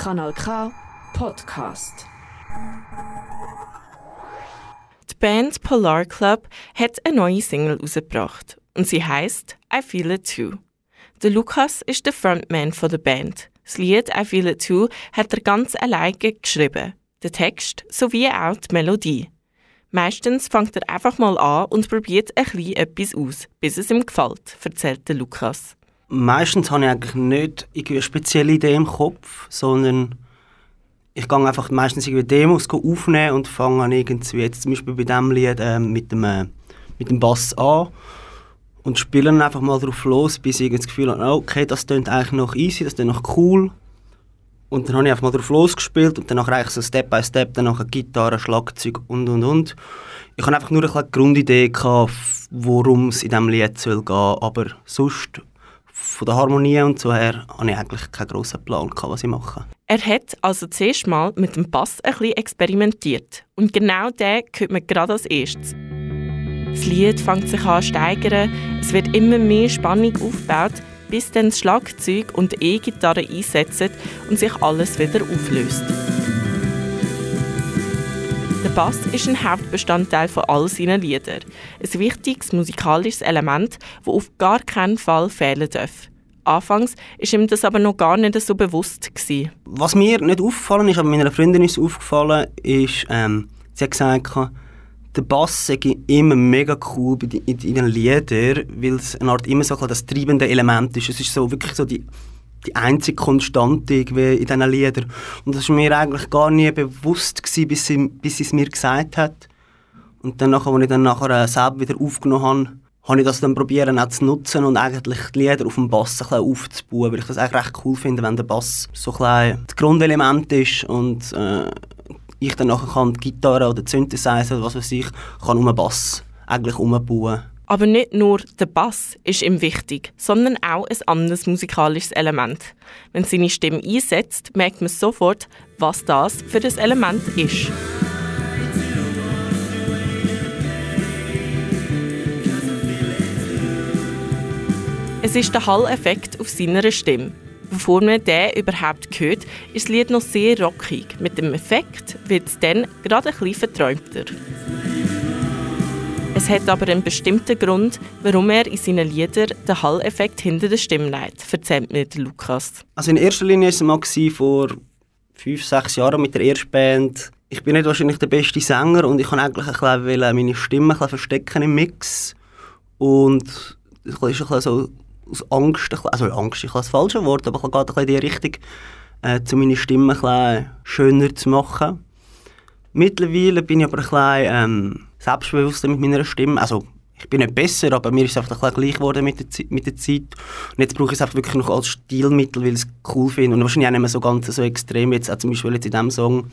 Kanal K Podcast. Die Band Polar Club hat eine neue Single herausgebracht und sie heißt I Feel It Too. Der Lukas ist der Frontman der Band. Das Lied I Feel It Too hat er ganz alleine geschrieben. Den Text sowie auch die Melodie. Meistens fängt er einfach mal an und probiert ein bisschen etwas aus, bis es ihm gefällt, erzählt Lukas. Meistens habe ich eigentlich nicht eine spezielle Idee im Kopf, sondern ich gehe einfach meistens irgendwie Demos aufnehmen und fange an irgendwie, jetzt zum Beispiel bei diesem Lied äh, mit, dem, äh, mit dem Bass an und spiele dann einfach mal drauf los, bis ich das Gefühl habe, okay, das klingt eigentlich noch easy, das klingt noch cool. Und dann habe ich einfach mal drauf losgespielt und dann eigentlich so Step by Step, dann nachher Gitarre, Schlagzeug und und und. Ich hatte einfach nur eine Grundidee, worum es in diesem Lied soll gehen aber sonst von der Harmonie und so her hatte ich eigentlich keinen grossen Plan, was ich mache. Er hat also zuerst mal mit dem Bass ein bisschen experimentiert. Und genau den hört man gerade als erstes. Das Lied fängt sich an zu steigern, es wird immer mehr Spannung aufgebaut, bis dann das Schlagzeug und die E-Gitarre einsetzen und sich alles wieder auflöst. Der Bass ist ein Hauptbestandteil von all seinen Liedern. Ein wichtiges musikalisches Element, das auf gar keinen Fall fehlen darf. Anfangs war ihm das aber noch gar nicht so bewusst. Gewesen. Was mir nicht aufgefallen ist, aber meiner Freundin ist aufgefallen, ist, ähm, sie hat gesagt, der Bass sei immer mega cool in den Liedern, weil es eine Art immer so das treibende Element ist. Es ist so wirklich so die, die einzige Konstante in diesen Liedern. Und das war mir eigentlich gar nie bewusst, gewesen, bis, sie, bis sie es mir gesagt hat. Und dann, als ich dann nachher äh, selber wieder aufgenommen habe, habe ich das dann probieren auch zu nutzen und eigentlich die Lieder auf dem Bass ein bisschen aufzubauen, weil ich das eigentlich recht cool finde, wenn der Bass so ein das Grundelement ist und äh, ich dann nachher kann die Gitarre oder die Synthesizer oder was weiß ich, kann um den Bass eigentlich umbauen. Aber nicht nur der Bass ist ihm wichtig, sondern auch ein anderes musikalisches Element. Wenn seine Stimme einsetzt, merkt man sofort, was das für ein Element ist. Es ist der Hall-Effekt auf seiner Stimme. Bevor man den überhaupt hört, ist das Lied noch sehr rockig. Mit dem Effekt wird es dann gerade ein bisschen verträumter. Es hat aber einen bestimmten Grund, warum er in seinen Liedern den Hall-Effekt hinter der Stimme legt, erzählt mir Lukas. Also in erster Linie war es mal vor fünf, sechs Jahren mit der ersten Band. Ich bin nicht wahrscheinlich der beste Sänger und ich kann eigentlich ein meine Stimme ein verstecken im Mix. Und es ist ein bisschen so aus Angst, also Angst ist das falsche Wort, aber ich gehe in die Richtung, äh, um meine Stimme ein schöner zu machen. Mittlerweile bin ich aber ein bisschen ähm, selbstbewusster mit meiner Stimme. Also, ich bin nicht besser, aber mir ist es einfach ein gleich geworden mit der, mit der Zeit. Und jetzt brauche ich es einfach wirklich noch als Stilmittel, weil ich es cool finde. Und wahrscheinlich auch nicht mehr so ganz so extrem, jetzt auch zum Beispiel jetzt in diesem Song.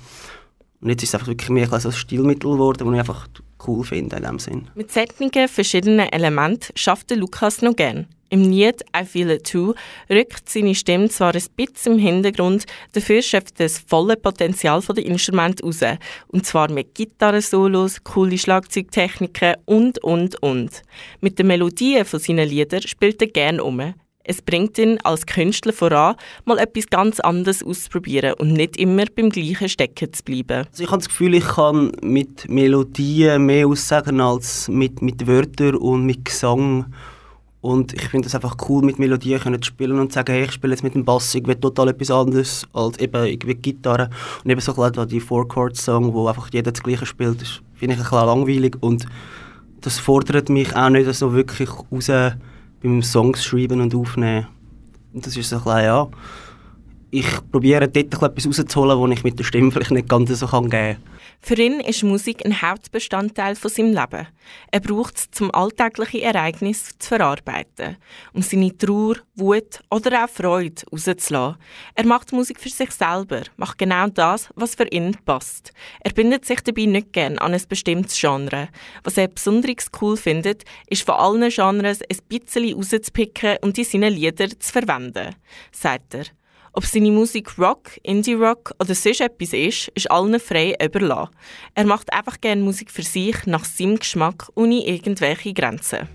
Und jetzt ist es einfach wirklich mehr ein Stilmittel geworden, das ich einfach cool finde in diesem Sinn. Mit solchen verschiedenen Elementen schafft Lukas noch gerne. Im Lied I Feel It Too rückt seine Stimme zwar ein bisschen im Hintergrund, dafür schöpft das volle Potenzial der Instrumente raus. Und zwar mit Gitarrensolos, coole Schlagzeugtechniken und, und, und. Mit den Melodien von seinen Liedern spielt er gerne um. Es bringt ihn als Künstler voran, mal etwas ganz anderes auszuprobieren und nicht immer beim gleichen stecken zu bleiben. Also ich habe das Gefühl, ich kann mit Melodien mehr aussagen als mit, mit Wörtern und mit Gesang. Und ich finde es einfach cool, mit Melodien zu spielen und zu sagen, hey, ich spiele jetzt mit dem Bass, ich will total etwas anderes als eben irgendwie Gitarre. Und eben so ein die Four-Chord-Song, wo einfach jeder das Gleiche spielt, das finde ich ein bisschen langweilig und das fordert mich auch nicht so wirklich raus beim Songs schreiben und aufnehmen. Und das ist so ein bisschen, ja, ich probiere dort etwas rauszuholen, was ich mit der Stimme vielleicht nicht ganz so geben kann. Für ihn ist Musik ein Hauptbestandteil von seinem Leben. Er braucht es, um alltägliche Ereignisse zu verarbeiten, um seine Trauer, Wut oder auch Freude rauszulassen. Er macht Musik für sich selber, macht genau das, was für ihn passt. Er bindet sich dabei nicht gern an ein bestimmtes Genre. Was er besonders cool findet, ist von allen Genres ein bisschen rauszupicken und in seinen Liedern zu verwenden, sagt er. Ob seine Musik Rock, Indie-Rock oder sonst etwas ist, ist allen frei überlassen. Er macht einfach gerne Musik für sich, nach seinem Geschmack, ohne irgendwelche Grenzen.